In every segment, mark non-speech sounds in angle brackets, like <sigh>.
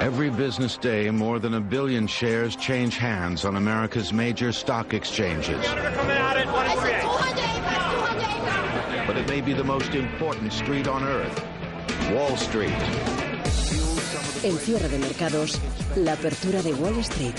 Every business day, more than a billion shares change hands on America's major stock exchanges. But it may be the most important street on earth, Wall Street. El cierre de mercados, la apertura de Wall Street.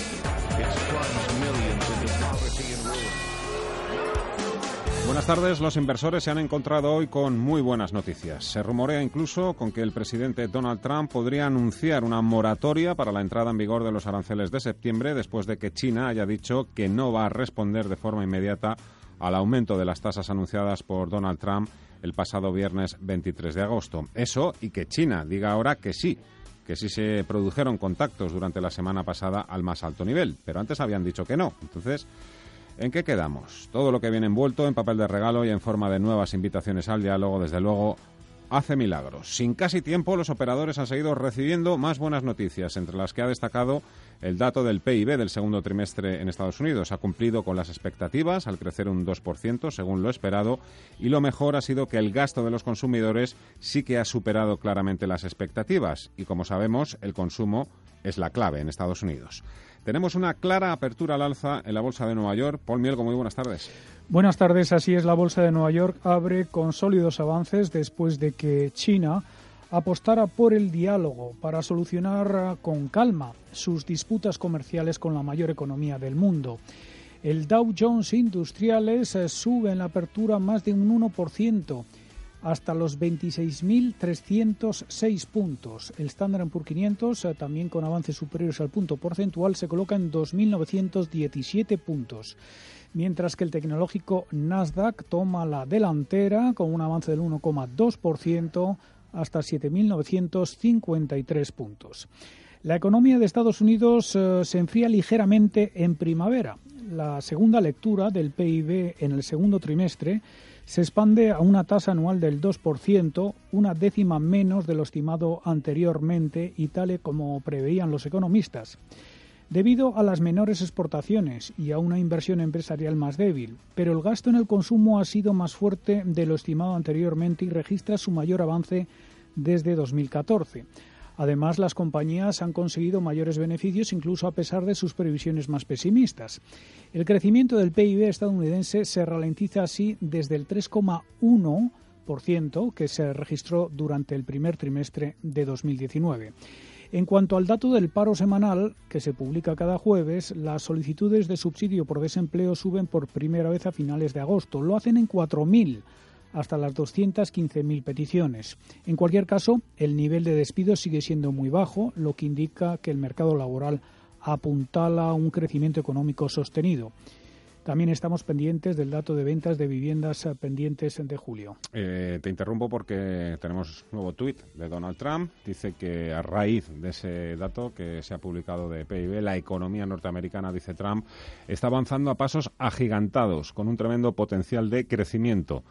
Buenas tardes. Los inversores se han encontrado hoy con muy buenas noticias. Se rumorea incluso con que el presidente Donald Trump podría anunciar una moratoria para la entrada en vigor de los aranceles de septiembre después de que China haya dicho que no va a responder de forma inmediata al aumento de las tasas anunciadas por Donald Trump el pasado viernes 23 de agosto. Eso y que China diga ahora que sí, que sí se produjeron contactos durante la semana pasada al más alto nivel, pero antes habían dicho que no. Entonces, ¿En qué quedamos? Todo lo que viene envuelto en papel de regalo y en forma de nuevas invitaciones al diálogo, desde luego, hace milagros. Sin casi tiempo, los operadores han seguido recibiendo más buenas noticias, entre las que ha destacado el dato del PIB del segundo trimestre en Estados Unidos. Ha cumplido con las expectativas al crecer un 2%, según lo esperado, y lo mejor ha sido que el gasto de los consumidores sí que ha superado claramente las expectativas. Y como sabemos, el consumo es la clave en Estados Unidos. Tenemos una clara apertura al alza en la Bolsa de Nueva York. Paul Mielgo, muy buenas tardes. Buenas tardes, así es. La Bolsa de Nueva York abre con sólidos avances después de que China apostara por el diálogo para solucionar con calma sus disputas comerciales con la mayor economía del mundo. El Dow Jones Industriales eh, sube en la apertura más de un 1% hasta los 26.306 puntos. El Standard Poor's 500, eh, también con avances superiores al punto porcentual, se coloca en 2.917 puntos. Mientras que el tecnológico Nasdaq toma la delantera con un avance del 1,2% hasta 7.953 puntos. La economía de Estados Unidos eh, se enfría ligeramente en primavera. La segunda lectura del PIB en el segundo trimestre se expande a una tasa anual del 2%, una décima menos de lo estimado anteriormente y tal como preveían los economistas. Debido a las menores exportaciones y a una inversión empresarial más débil, pero el gasto en el consumo ha sido más fuerte de lo estimado anteriormente y registra su mayor avance desde 2014. Además, las compañías han conseguido mayores beneficios incluso a pesar de sus previsiones más pesimistas. El crecimiento del PIB estadounidense se ralentiza así desde el 3,1% que se registró durante el primer trimestre de 2019. En cuanto al dato del paro semanal, que se publica cada jueves, las solicitudes de subsidio por desempleo suben por primera vez a finales de agosto. Lo hacen en 4.000 hasta las 215.000 peticiones. En cualquier caso, el nivel de despidos sigue siendo muy bajo, lo que indica que el mercado laboral apuntala un crecimiento económico sostenido. También estamos pendientes del dato de ventas de viviendas pendientes de julio. Eh, te interrumpo porque tenemos nuevo tuit de Donald Trump. Dice que a raíz de ese dato que se ha publicado de PIB, la economía norteamericana, dice Trump, está avanzando a pasos agigantados, con un tremendo potencial de crecimiento.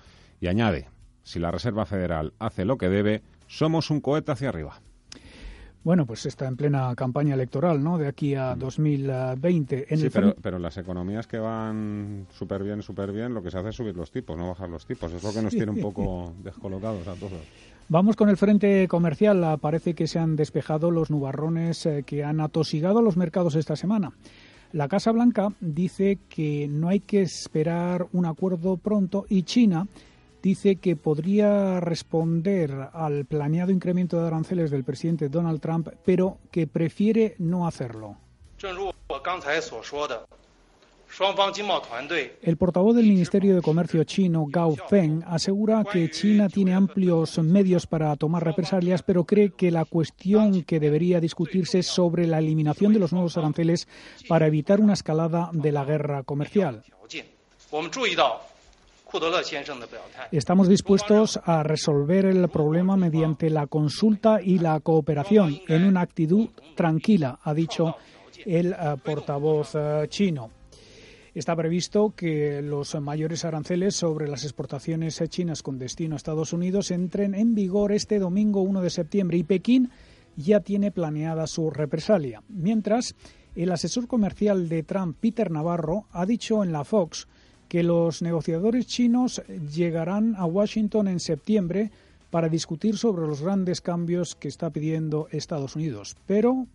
Y añade, si la Reserva Federal hace lo que debe, somos un cohete hacia arriba. Bueno, pues está en plena campaña electoral, ¿no? De aquí a 2020. En sí, pero, pero las economías que van súper bien, súper bien, lo que se hace es subir los tipos, no bajar los tipos. Es lo que nos tiene un <laughs> poco descolocados a todos. Vamos con el frente comercial. Parece que se han despejado los nubarrones eh, que han atosigado los mercados esta semana. La Casa Blanca dice que no hay que esperar un acuerdo pronto y China dice que podría responder al planeado incremento de aranceles del presidente Donald Trump, pero que prefiere no hacerlo. El portavoz del Ministerio de Comercio chino, Gao Feng, asegura que China tiene amplios medios para tomar represalias, pero cree que la cuestión que debería discutirse es sobre la eliminación de los nuevos aranceles para evitar una escalada de la guerra comercial. Estamos dispuestos a resolver el problema mediante la consulta y la cooperación en una actitud tranquila, ha dicho el eh, portavoz eh, chino. Está previsto que los mayores aranceles sobre las exportaciones chinas con destino a Estados Unidos entren en vigor este domingo 1 de septiembre y Pekín ya tiene planeada su represalia. Mientras, el asesor comercial de Trump, Peter Navarro, ha dicho en la Fox que los negociadores chinos llegarán a Washington en septiembre para discutir sobre los grandes cambios que está pidiendo Estados Unidos. Pero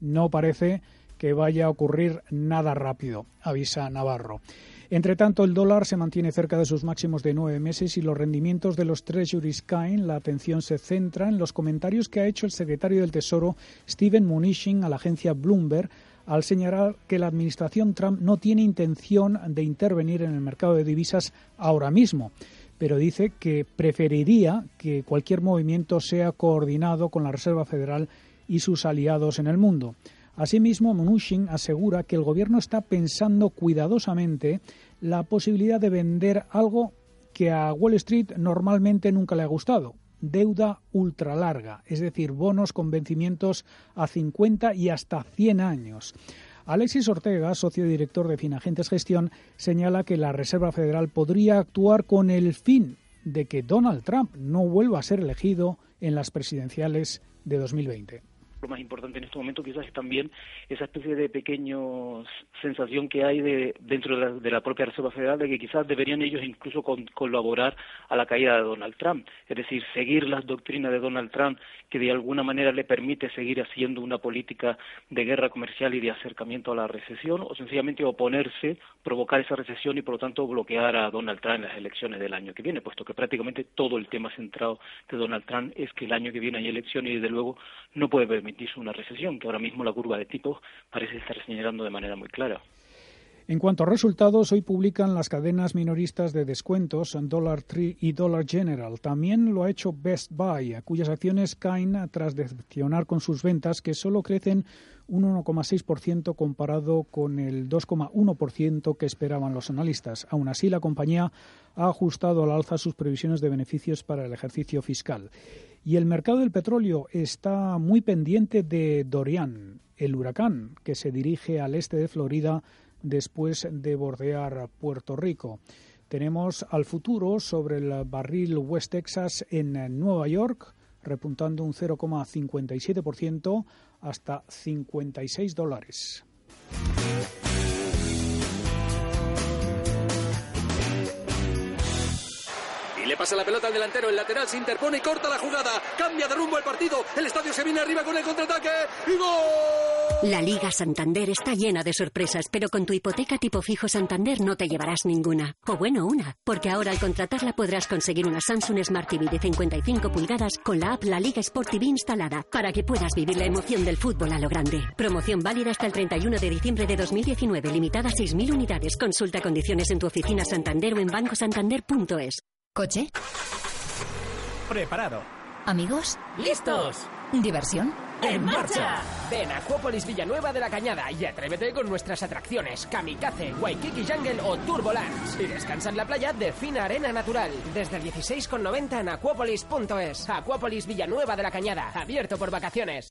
No parece que vaya a ocurrir nada rápido, avisa Navarro. Entre tanto, el dólar se mantiene cerca de sus máximos de nueve meses y los rendimientos de los treasuries caen. La atención se centra en los comentarios que ha hecho el secretario del Tesoro, Steven Mnuchin, a la agencia Bloomberg, al señalar que la administración Trump no tiene intención de intervenir en el mercado de divisas ahora mismo, pero dice que preferiría que cualquier movimiento sea coordinado con la Reserva Federal y sus aliados en el mundo. Asimismo, Mnuchin asegura que el gobierno está pensando cuidadosamente la posibilidad de vender algo que a Wall Street normalmente nunca le ha gustado, deuda ultralarga, es decir, bonos con vencimientos a 50 y hasta 100 años. Alexis Ortega, socio director de Finagentes Gestión, señala que la Reserva Federal podría actuar con el fin de que Donald Trump no vuelva a ser elegido en las presidenciales de 2020 lo más importante en este momento quizás es también esa especie de pequeña sensación que hay de, dentro de la, propia Reserva Federal de que quizás deberían ellos incluso colaborar a la caída de Donald Trump, es decir, seguir las doctrinas de Donald Trump que de alguna manera le permite seguir haciendo una política de guerra comercial y de acercamiento a la recesión o sencillamente oponerse, provocar esa recesión y por lo tanto bloquear a Donald Trump en las elecciones del año que viene, puesto que prácticamente todo el tema centrado de Donald Trump es que el año que viene hay elecciones y desde luego no puede una recesión, que ahora mismo la curva de tipos parece estar señalando de manera muy clara. En cuanto a resultados, hoy publican las cadenas minoristas de descuentos Dollar Tree y Dollar General. También lo ha hecho Best Buy, cuyas acciones caen tras decepcionar con sus ventas, que solo crecen un 1,6% comparado con el 2,1% que esperaban los analistas. Aún así, la compañía ha ajustado al alza sus previsiones de beneficios para el ejercicio fiscal. Y el mercado del petróleo está muy pendiente de Dorian, el huracán que se dirige al este de Florida después de bordear Puerto Rico. Tenemos al futuro sobre el barril West Texas en Nueva York, repuntando un 0,57% hasta 56 dólares. Pasa la pelota al delantero, el lateral se interpone y corta la jugada. Cambia de rumbo el partido. El estadio se viene arriba con el contraataque. ¡Y gol! La Liga Santander está llena de sorpresas, pero con tu hipoteca tipo fijo Santander no te llevarás ninguna. O bueno, una. Porque ahora al contratarla podrás conseguir una Samsung Smart TV de 55 pulgadas con la app La Liga Sport TV instalada para que puedas vivir la emoción del fútbol a lo grande. Promoción válida hasta el 31 de diciembre de 2019, limitada a 6.000 unidades. Consulta condiciones en tu oficina Santander o en bancosantander.es. ¿Coche? Preparado. ¿Amigos? ¡Listos! ¿Diversión? ¡En marcha! Ven a Acuópolis Villanueva de la Cañada y atrévete con nuestras atracciones Kamikaze, Waikiki Jungle o Turbolands. Y descansa en la playa de fina arena natural. Desde el 16,90 en acuópolis.es. Acuópolis Villanueva de la Cañada. Abierto por vacaciones.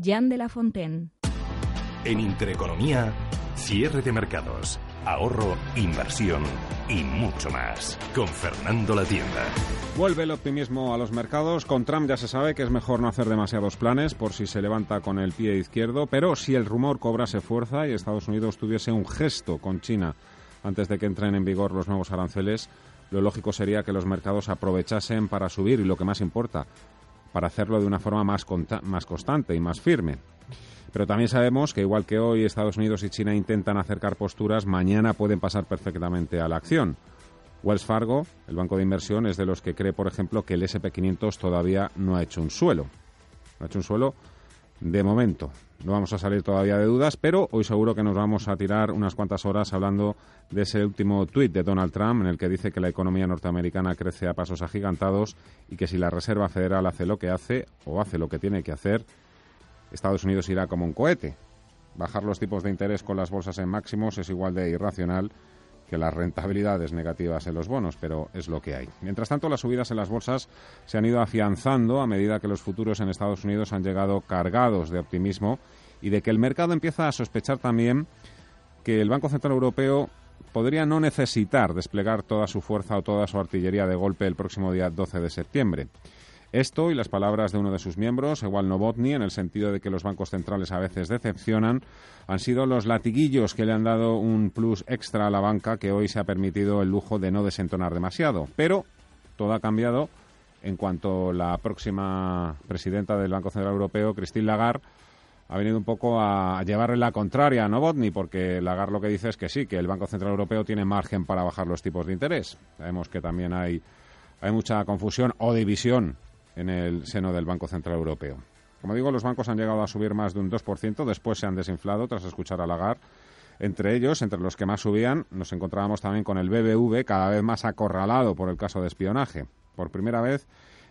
Jan de la Fontaine. En Intereconomía, cierre de mercados, ahorro, inversión y mucho más. Con Fernando La Tienda. Vuelve el optimismo a los mercados. Con Trump ya se sabe que es mejor no hacer demasiados planes por si se levanta con el pie izquierdo, pero si el rumor cobrase fuerza y Estados Unidos tuviese un gesto con China antes de que entren en vigor los nuevos aranceles, lo lógico sería que los mercados aprovechasen para subir y lo que más importa, para hacerlo de una forma más, más constante y más firme. Pero también sabemos que igual que hoy Estados Unidos y China intentan acercar posturas, mañana pueden pasar perfectamente a la acción. Wells Fargo, el banco de inversión, es de los que cree, por ejemplo, que el SP500 todavía no ha hecho un suelo. No ha hecho un suelo de momento. No vamos a salir todavía de dudas, pero hoy seguro que nos vamos a tirar unas cuantas horas hablando de ese último tuit de Donald Trump en el que dice que la economía norteamericana crece a pasos agigantados y que si la Reserva Federal hace lo que hace o hace lo que tiene que hacer, Estados Unidos irá como un cohete. Bajar los tipos de interés con las bolsas en máximos es igual de irracional que las rentabilidades negativas en los bonos, pero es lo que hay. Mientras tanto, las subidas en las bolsas se han ido afianzando a medida que los futuros en Estados Unidos han llegado cargados de optimismo y de que el mercado empieza a sospechar también que el Banco Central Europeo podría no necesitar desplegar toda su fuerza o toda su artillería de golpe el próximo día 12 de septiembre. Esto y las palabras de uno de sus miembros, igual Novotny, en el sentido de que los bancos centrales a veces decepcionan, han sido los latiguillos que le han dado un plus extra a la banca que hoy se ha permitido el lujo de no desentonar demasiado. Pero todo ha cambiado en cuanto la próxima presidenta del Banco Central Europeo, Christine Lagarde, ha venido un poco a llevarle la contraria a Novotny, porque Lagarde lo que dice es que sí, que el Banco Central Europeo tiene margen para bajar los tipos de interés. Sabemos que también hay, hay mucha confusión o división en el seno del Banco Central Europeo. Como digo, los bancos han llegado a subir más de un 2%, después se han desinflado tras escuchar a. Entre ellos, entre los que más subían, nos encontrábamos también con el BBV, cada vez más acorralado por el caso de espionaje. Por primera vez,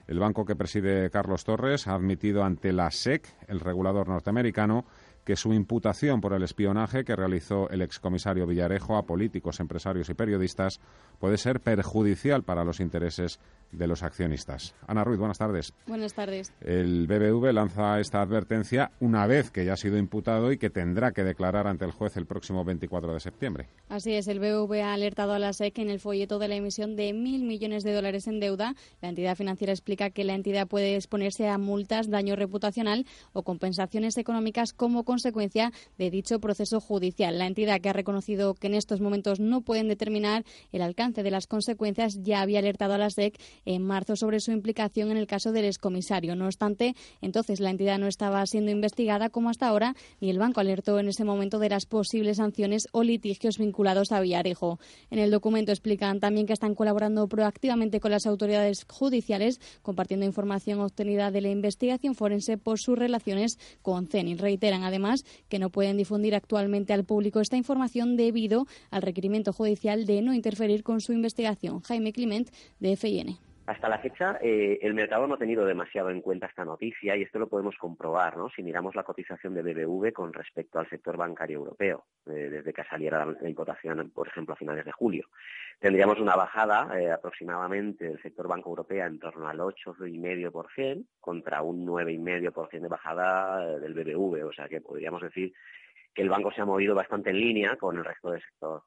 el banco que preside Carlos Torres ha admitido ante la SEC, el regulador norteamericano, que su imputación por el espionaje que realizó el excomisario Villarejo a políticos, empresarios y periodistas puede ser perjudicial para los intereses de los accionistas. Ana Ruiz, buenas tardes. Buenas tardes. El BBV lanza esta advertencia una vez que ya ha sido imputado y que tendrá que declarar ante el juez el próximo 24 de septiembre. Así es, el BBV ha alertado a la SEC en el folleto de la emisión de mil millones de dólares en deuda. La entidad financiera explica que la entidad puede exponerse a multas, daño reputacional o compensaciones económicas como consecuencia de dicho proceso judicial. La entidad que ha reconocido que en estos momentos no pueden determinar el alcance de las consecuencias ya había alertado a la SEC en marzo sobre su implicación en el caso del excomisario. No obstante, entonces la entidad no estaba siendo investigada como hasta ahora y el banco alertó en ese momento de las posibles sanciones o litigios vinculados a Villarejo. En el documento explican también que están colaborando proactivamente con las autoridades judiciales, compartiendo información obtenida de la investigación forense por sus relaciones con CENI. Reiteran además que no pueden difundir actualmente al público esta información debido al requerimiento judicial de no interferir con su investigación. Jaime Clement, de FIN. Hasta la fecha, eh, el mercado no ha tenido demasiado en cuenta esta noticia y esto lo podemos comprobar ¿no? si miramos la cotización de BBV con respecto al sector bancario europeo, eh, desde que saliera la imputación, por ejemplo, a finales de julio. Tendríamos una bajada eh, aproximadamente del sector banco europeo en torno al 8,5% contra un 9,5% de bajada del BBV, o sea que podríamos decir que el banco se ha movido bastante en línea con el resto del sector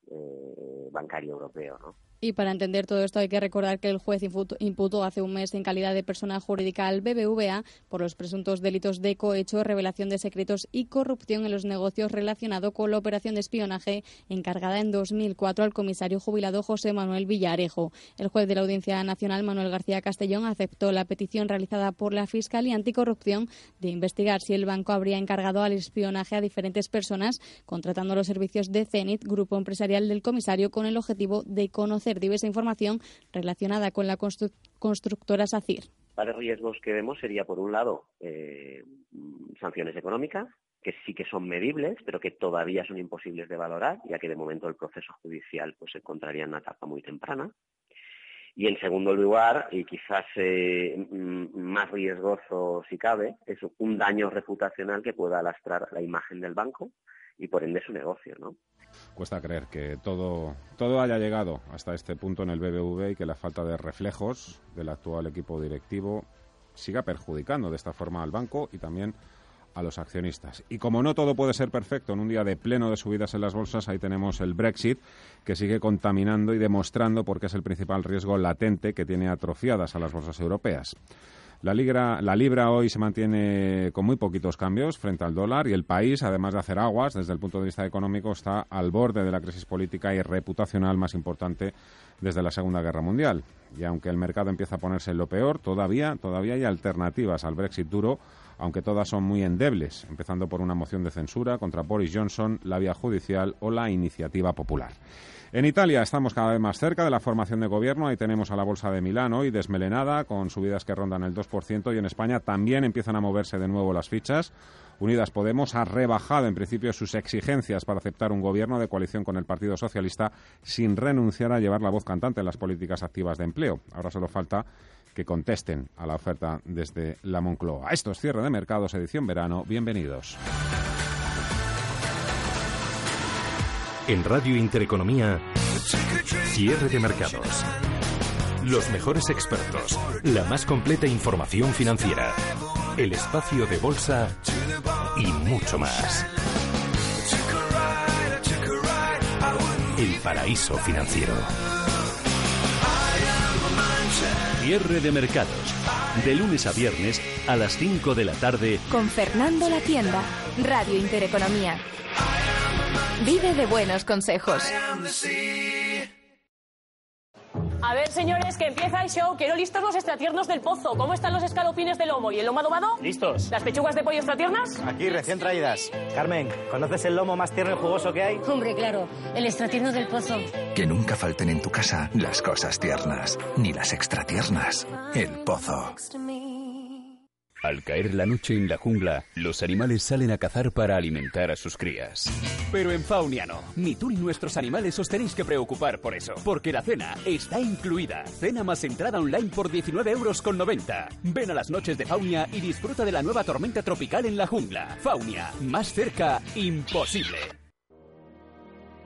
bancario europeo. ¿no? Y para entender todo esto hay que recordar que el juez imputó hace un mes en calidad de persona jurídica al BBVA por los presuntos delitos de cohecho, revelación de secretos y corrupción en los negocios relacionados con la operación de espionaje encargada en 2004 al comisario jubilado José Manuel Villarejo. El juez de la Audiencia Nacional, Manuel García Castellón, aceptó la petición realizada por la Fiscalía Anticorrupción de investigar si el banco habría encargado al espionaje a diferentes personas, contratando los servicios de CENIT, grupo empresarial del comisario, con el objetivo de conocer diversa información relacionada con la constructora SACIR. Para riesgos que vemos sería, por un lado, eh, sanciones económicas, que sí que son medibles, pero que todavía son imposibles de valorar, ya que de momento el proceso judicial pues, se encontraría en una etapa muy temprana. Y en segundo lugar, y quizás eh, más riesgoso si cabe, es un daño reputacional que pueda lastrar la imagen del banco y por ende su negocio, ¿no? Cuesta creer que todo, todo haya llegado hasta este punto en el BBV y que la falta de reflejos del actual equipo directivo siga perjudicando de esta forma al banco y también a los accionistas. Y como no todo puede ser perfecto en un día de pleno de subidas en las bolsas, ahí tenemos el Brexit, que sigue contaminando y demostrando por qué es el principal riesgo latente que tiene atrofiadas a las bolsas europeas. La libra, la libra hoy se mantiene con muy poquitos cambios frente al dólar y el país, además de hacer aguas desde el punto de vista económico, está al borde de la crisis política y reputacional más importante desde la Segunda Guerra Mundial. Y aunque el mercado empieza a ponerse en lo peor, todavía, todavía hay alternativas al Brexit duro, aunque todas son muy endebles, empezando por una moción de censura contra Boris Johnson, la vía judicial o la iniciativa popular. En Italia estamos cada vez más cerca de la formación de gobierno. Ahí tenemos a la Bolsa de Milán hoy desmelenada, con subidas que rondan el 2%. Y en España también empiezan a moverse de nuevo las fichas. Unidas Podemos ha rebajado en principio sus exigencias para aceptar un gobierno de coalición con el Partido Socialista sin renunciar a llevar la voz cantante en las políticas activas de empleo. Ahora solo falta que contesten a la oferta desde la Moncloa. Esto es Cierre de Mercados, edición verano. Bienvenidos. En Radio Intereconomía, cierre de mercados. Los mejores expertos, la más completa información financiera, el espacio de bolsa y mucho más. El paraíso financiero. Cierre de mercados. De lunes a viernes a las 5 de la tarde. Con Fernando La Tienda, Radio Intereconomía. Vive de buenos consejos. A ver, señores, que empieza el show. Quiero listos los extratiernos del pozo. ¿Cómo están los escalopines de lomo y el lomo adobado? Listos. ¿Las pechugas de pollo extratiernas? Aquí, recién traídas. Carmen, ¿conoces el lomo más tierno y jugoso que hay? Hombre, claro. El extratierno del pozo. Que nunca falten en tu casa las cosas tiernas, ni las extratiernas. El pozo. Al caer la noche en la jungla, los animales salen a cazar para alimentar a sus crías. Pero en Fauniano, ni tú ni nuestros animales os tenéis que preocupar por eso, porque la cena está incluida. Cena más entrada online por 19 euros con 90. Ven a las noches de Faunia y disfruta de la nueva tormenta tropical en la jungla. Faunia, más cerca, imposible.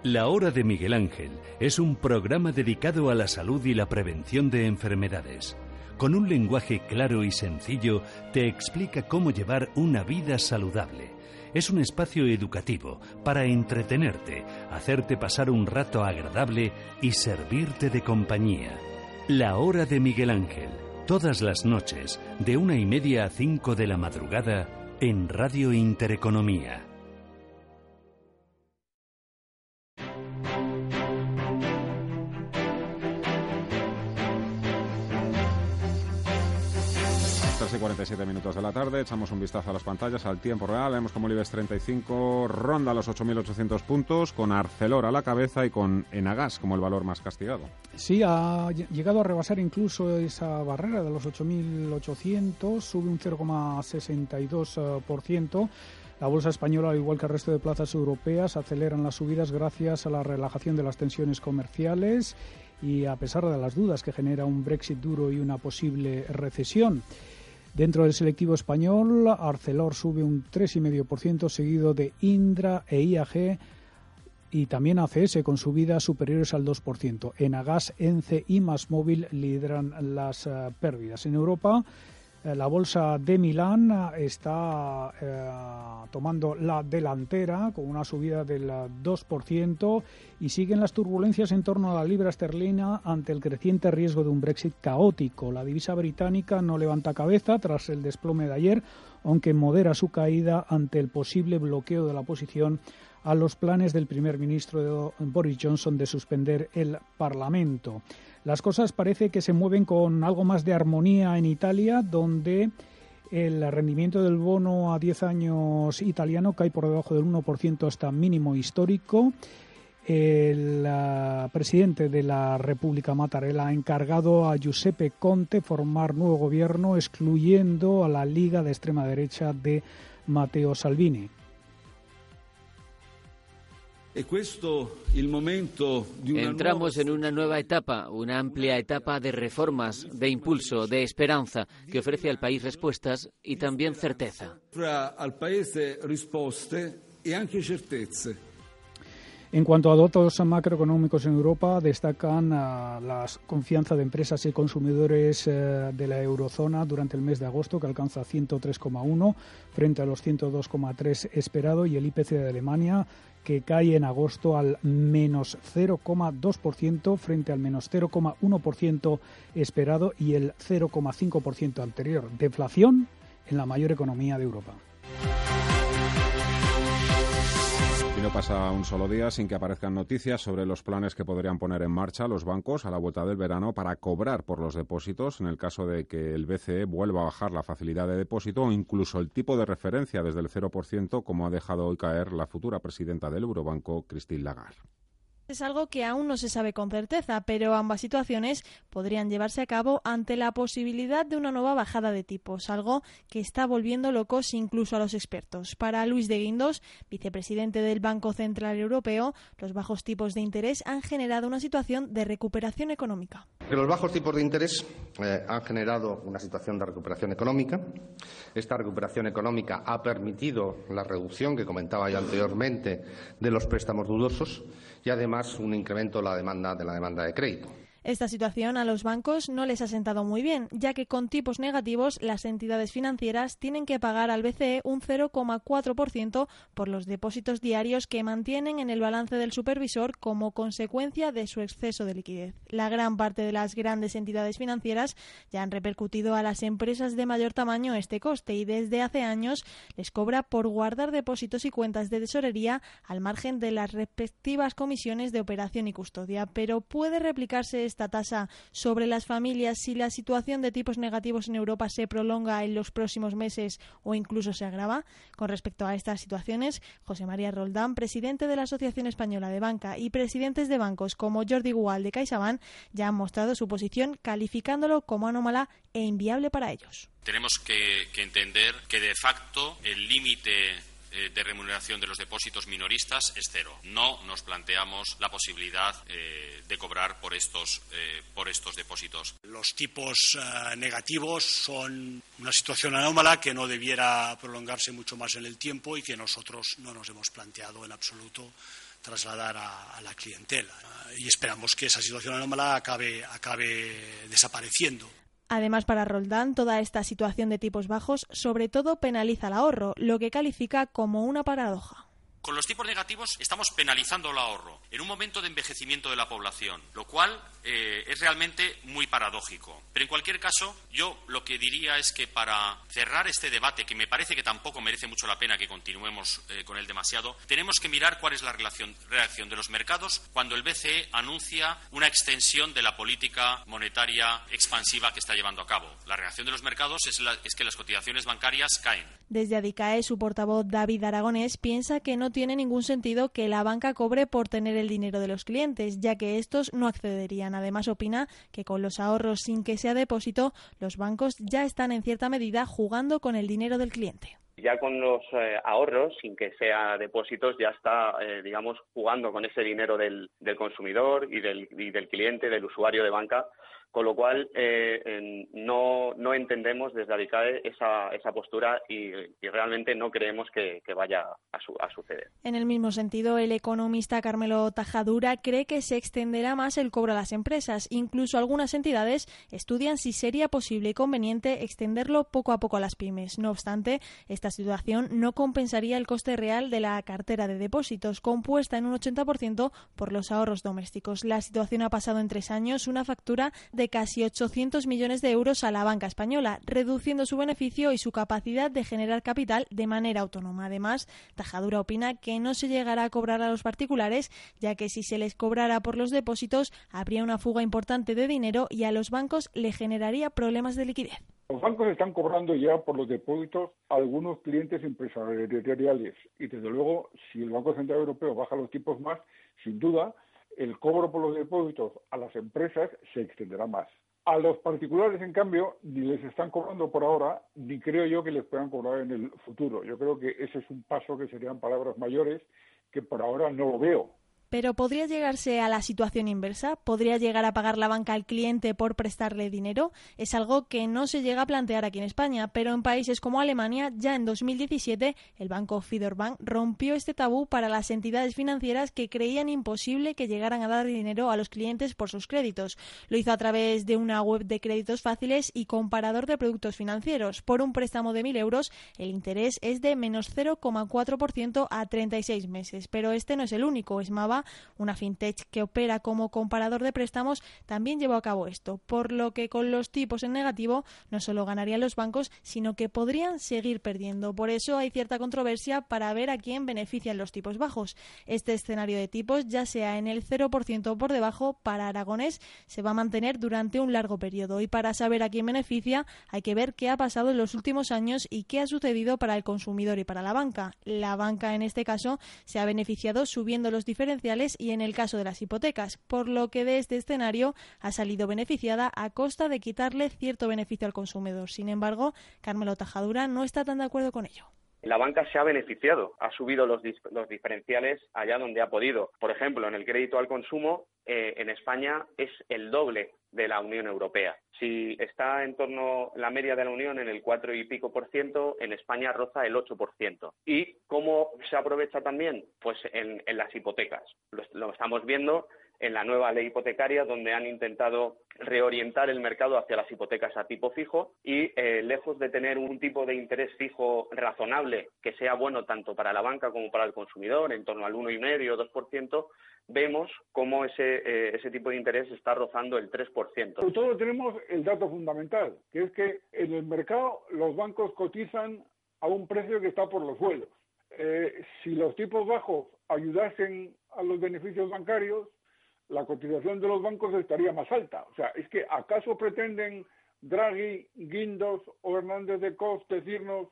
La Hora de Miguel Ángel es un programa dedicado a la salud y la prevención de enfermedades con un lenguaje claro y sencillo, te explica cómo llevar una vida saludable. Es un espacio educativo para entretenerte, hacerte pasar un rato agradable y servirte de compañía. La hora de Miguel Ángel, todas las noches, de una y media a cinco de la madrugada, en Radio Intereconomía. Y 47 minutos de la tarde, echamos un vistazo a las pantallas, al tiempo real, vemos como el IBEX 35 ronda los 8.800 puntos, con Arcelor a la cabeza y con Enagas como el valor más castigado. Sí, ha llegado a rebasar incluso esa barrera de los 8.800, sube un 0,62%. La bolsa española, al igual que el resto de plazas europeas, aceleran las subidas gracias a la relajación de las tensiones comerciales y a pesar de las dudas que genera un Brexit duro y una posible recesión. Dentro del selectivo español, Arcelor sube un 3,5%, seguido de Indra e IAG y también ACS con subidas superiores al 2%. En Agas, ENCE y Móvil lideran las eh, pérdidas. En Europa, la bolsa de Milán eh, está eh, tomando la delantera con una subida del 2% y siguen las turbulencias en torno a la libra esterlina ante el creciente riesgo de un Brexit caótico. La divisa británica no levanta cabeza tras el desplome de ayer, aunque modera su caída ante el posible bloqueo de la posición a los planes del primer ministro Boris Johnson de suspender el Parlamento. Las cosas parece que se mueven con algo más de armonía en Italia, donde el rendimiento del bono a 10 años italiano cae por debajo del 1% hasta mínimo histórico. El presidente de la República Mattarella ha encargado a Giuseppe Conte formar nuevo gobierno, excluyendo a la Liga de extrema derecha de Matteo Salvini. Entramos en una nueva etapa, una amplia etapa de reformas, de impulso, de esperanza, que ofrece al país respuestas y también certeza. En cuanto a datos macroeconómicos en Europa, destacan uh, la confianza de empresas y consumidores uh, de la eurozona durante el mes de agosto, que alcanza 103,1 frente a los 102,3 esperado, y el IPC de Alemania, que cae en agosto al menos 0,2% frente al menos 0,1% esperado y el 0,5% anterior. Deflación en la mayor economía de Europa. Y no pasa un solo día sin que aparezcan noticias sobre los planes que podrían poner en marcha los bancos a la vuelta del verano para cobrar por los depósitos en el caso de que el BCE vuelva a bajar la facilidad de depósito o incluso el tipo de referencia desde el 0%, como ha dejado hoy caer la futura presidenta del Eurobanco, Christine Lagarde. Es algo que aún no se sabe con certeza, pero ambas situaciones podrían llevarse a cabo ante la posibilidad de una nueva bajada de tipos, algo que está volviendo locos incluso a los expertos. Para Luis de Guindos, vicepresidente del Banco Central Europeo, los bajos tipos de interés han generado una situación de recuperación económica. Los bajos tipos de interés eh, han generado una situación de recuperación económica. Esta recuperación económica ha permitido la reducción que comentaba ya anteriormente de los préstamos dudosos y además un incremento de la demanda de la demanda de crédito. Esta situación a los bancos no les ha sentado muy bien, ya que con tipos negativos las entidades financieras tienen que pagar al BCE un 0,4% por los depósitos diarios que mantienen en el balance del supervisor como consecuencia de su exceso de liquidez. La gran parte de las grandes entidades financieras ya han repercutido a las empresas de mayor tamaño este coste y desde hace años les cobra por guardar depósitos y cuentas de tesorería al margen de las respectivas comisiones de operación y custodia. Pero puede replicarse esta tasa sobre las familias si la situación de tipos negativos en Europa se prolonga en los próximos meses o incluso se agrava? Con respecto a estas situaciones, José María Roldán, presidente de la Asociación Española de Banca y presidentes de bancos como Jordi Gual de CaixaBank ya han mostrado su posición calificándolo como anómala e inviable para ellos. Tenemos que, que entender que de facto el límite de remuneración de los depósitos minoristas es cero. No nos planteamos la posibilidad eh, de cobrar por estos, eh, por estos depósitos. Los tipos negativos son una situación anómala que no debiera prolongarse mucho más en el tiempo y que nosotros no nos hemos planteado en absoluto trasladar a, la clientela. Y esperamos que esa situación anómala acabe, acabe desapareciendo. Además, para Roldán, toda esta situación de tipos bajos sobre todo penaliza el ahorro, lo que califica como una paradoja. Con los tipos negativos estamos penalizando el ahorro en un momento de envejecimiento de la población, lo cual eh, es realmente muy paradójico. Pero en cualquier caso, yo lo que diría es que para cerrar este debate, que me parece que tampoco merece mucho la pena que continuemos eh, con él demasiado, tenemos que mirar cuál es la reacción de los mercados cuando el BCE anuncia una extensión de la política monetaria expansiva que está llevando a cabo. La reacción de los mercados es, es que las cotizaciones bancarias caen. Desde Adicae, su portavoz David Aragonés piensa que no tiene ningún sentido que la banca cobre por tener el dinero de los clientes, ya que estos no accederían. Además, opina que con los ahorros sin que sea depósito, los bancos ya están en cierta medida jugando con el dinero del cliente ya con los eh, ahorros, sin que sea depósitos, ya está, eh, digamos, jugando con ese dinero del, del consumidor y del, y del, cliente, del usuario de banca, con lo cual, eh, no, no, entendemos desde ADICAE esa, esa postura y, realmente no creemos que, vaya a, suceder. En el mismo sentido, el economista Carmelo Tajadura cree que se extenderá más el cobro a las empresas. Incluso algunas entidades estudian si sería posible y conveniente extenderlo poco a poco a las pymes. No obstante, esta situación no compensaría el coste real de la cartera de depósitos, compuesta en un 80% por los ahorros domésticos. La situación ha pasado en tres años una factura de casi 800 millones de euros a la banca española, reduciendo su beneficio y su capacidad de generar capital de manera autónoma. Además, Tajadura opina que no se llegará a cobrar a los particulares, ya que si se les cobrara por los depósitos, habría una fuga importante de dinero y a los bancos le generaría problemas de liquidez. Los bancos están cobrando ya por los depósitos a algunos clientes empresariales y desde luego si el Banco Central Europeo baja los tipos más, sin duda el cobro por los depósitos a las empresas se extenderá más. A los particulares, en cambio, ni les están cobrando por ahora, ni creo yo que les puedan cobrar en el futuro. Yo creo que ese es un paso que serían palabras mayores que por ahora no lo veo. Pero ¿podría llegarse a la situación inversa? ¿Podría llegar a pagar la banca al cliente por prestarle dinero? Es algo que no se llega a plantear aquí en España, pero en países como Alemania, ya en 2017, el banco Fiderbank rompió este tabú para las entidades financieras que creían imposible que llegaran a dar dinero a los clientes por sus créditos. Lo hizo a través de una web de créditos fáciles y comparador de productos financieros. Por un préstamo de 1.000 euros, el interés es de menos 0,4% a 36 meses. Pero este no es el único. Esmaba Una fintech que opera como comparador de préstamos, también llevó a cabo esto, por lo que con los tipos en negativo no solo ganarían los bancos, sino que podrían seguir perdiendo. Por eso hay cierta controversia para ver a quién benefician los tipos bajos. Este escenario de tipos, ya sea en el 0% o por debajo, para Aragonés se va a mantener durante un largo periodo. Y para saber a quién beneficia, hay que ver qué ha pasado en los últimos años y qué ha sucedido para el consumidor y para la banca. La banca, en este caso, se ha beneficiado subiendo los diferenciales y en el caso de las hipotecas, por lo que de este escenario ha salido beneficiada a costa de quitarle cierto beneficio al consumidor. Sin embargo, Carmelo Tajadura no está tan de acuerdo con ello la banca se ha beneficiado, ha subido los, los, diferenciales allá donde ha podido. Por ejemplo, en el crédito al consumo, eh, en España es el doble de la Unión Europea. Si está en torno la media de la Unión en el 4 y pico por ciento, en España roza el 8 por ciento. ¿Y cómo se aprovecha también? Pues en, las hipotecas. lo estamos viendo en la nueva ley hipotecaria, donde han intentado reorientar el mercado hacia las hipotecas a tipo fijo y, eh, lejos de tener un tipo de interés fijo razonable que sea bueno tanto para la banca como para el consumidor, en torno al 1,5 o 2%, vemos cómo ese, eh, ese tipo de interés está rozando el 3%. Sobre todo tenemos el dato fundamental, que es que en el mercado los bancos cotizan a un precio que está por los suelos. Eh, si los tipos bajos ayudasen a los beneficios bancarios, la cotización de los bancos estaría más alta. O sea, es que ¿acaso pretenden Draghi, Guindos o Hernández de Cos decirnos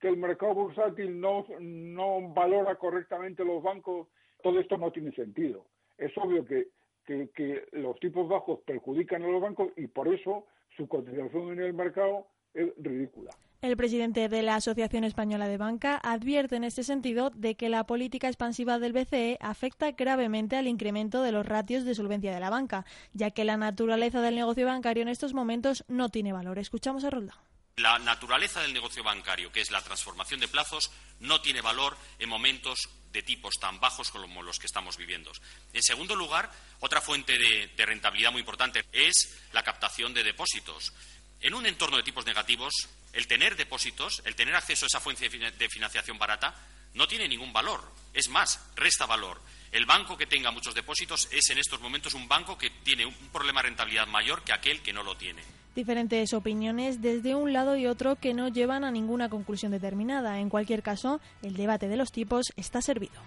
que el mercado bursátil no, no valora correctamente los bancos? Todo esto no tiene sentido. Es obvio que, que, que los tipos bajos perjudican a los bancos y por eso su cotización en el mercado es ridícula. El presidente de la Asociación Española de Banca advierte en este sentido de que la política expansiva del BCE afecta gravemente al incremento de los ratios de solvencia de la banca, ya que la naturaleza del negocio bancario en estos momentos no tiene valor. Escuchamos a Roldán. La naturaleza del negocio bancario, que es la transformación de plazos, no tiene valor en momentos de tipos tan bajos como los que estamos viviendo. En segundo lugar, otra fuente de, de rentabilidad muy importante es la captación de depósitos. En un entorno de tipos negativos, el tener depósitos, el tener acceso a esa fuente de financiación barata, no tiene ningún valor. Es más, resta valor. El banco que tenga muchos depósitos es en estos momentos un banco que tiene un problema de rentabilidad mayor que aquel que no lo tiene. Diferentes opiniones desde un lado y otro que no llevan a ninguna conclusión determinada. En cualquier caso, el debate de los tipos está servido.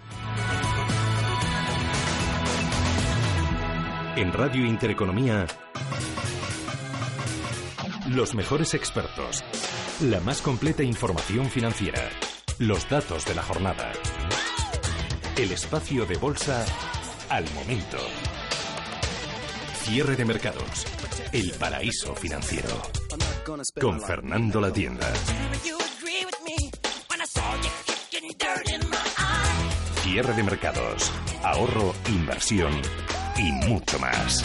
En Radio Intereconomía, los mejores expertos la más completa información financiera. Los datos de la jornada. El espacio de bolsa al momento. Cierre de mercados. El paraíso financiero. Con Fernando La Tienda. Cierre de mercados. Ahorro, inversión y mucho más.